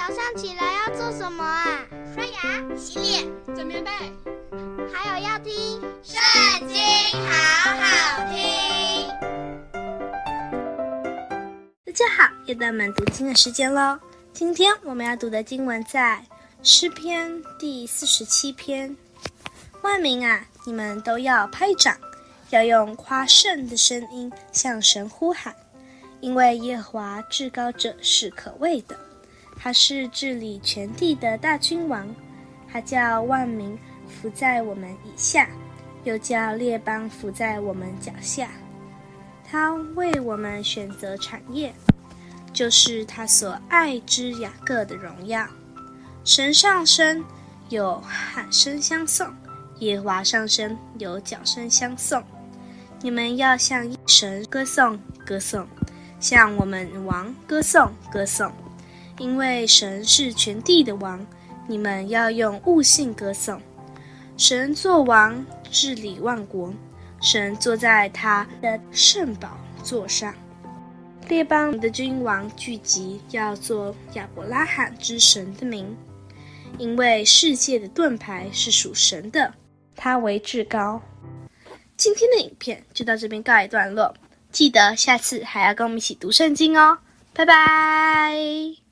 早上起来要做什么啊？刷牙、洗脸、整棉被，还有要听《圣经》，好好听。大家好，又到我们读经的时间喽。今天我们要读的经文在诗篇第四十七篇。万民啊，你们都要拍掌，要用夸胜的声音向神呼喊，因为耶和华至高者是可畏的，他是治理全地的大君王，他叫万民伏在我们以下，又叫列邦伏在我们脚下。他为我们选择产业，就是他所爱之雅各的荣耀。神上升，有喊声相送。耶华上升，有角声相送。你们要向神歌颂，歌颂；向我们王歌颂，歌颂。因为神是全地的王，你们要用悟性歌颂。神作王，治理万国。神坐在他的圣宝座上。列邦的君王聚集，要作亚伯拉罕之神的名。因为世界的盾牌是属神的。他为至高。今天的影片就到这边告一段落，记得下次还要跟我们一起读圣经哦，拜拜。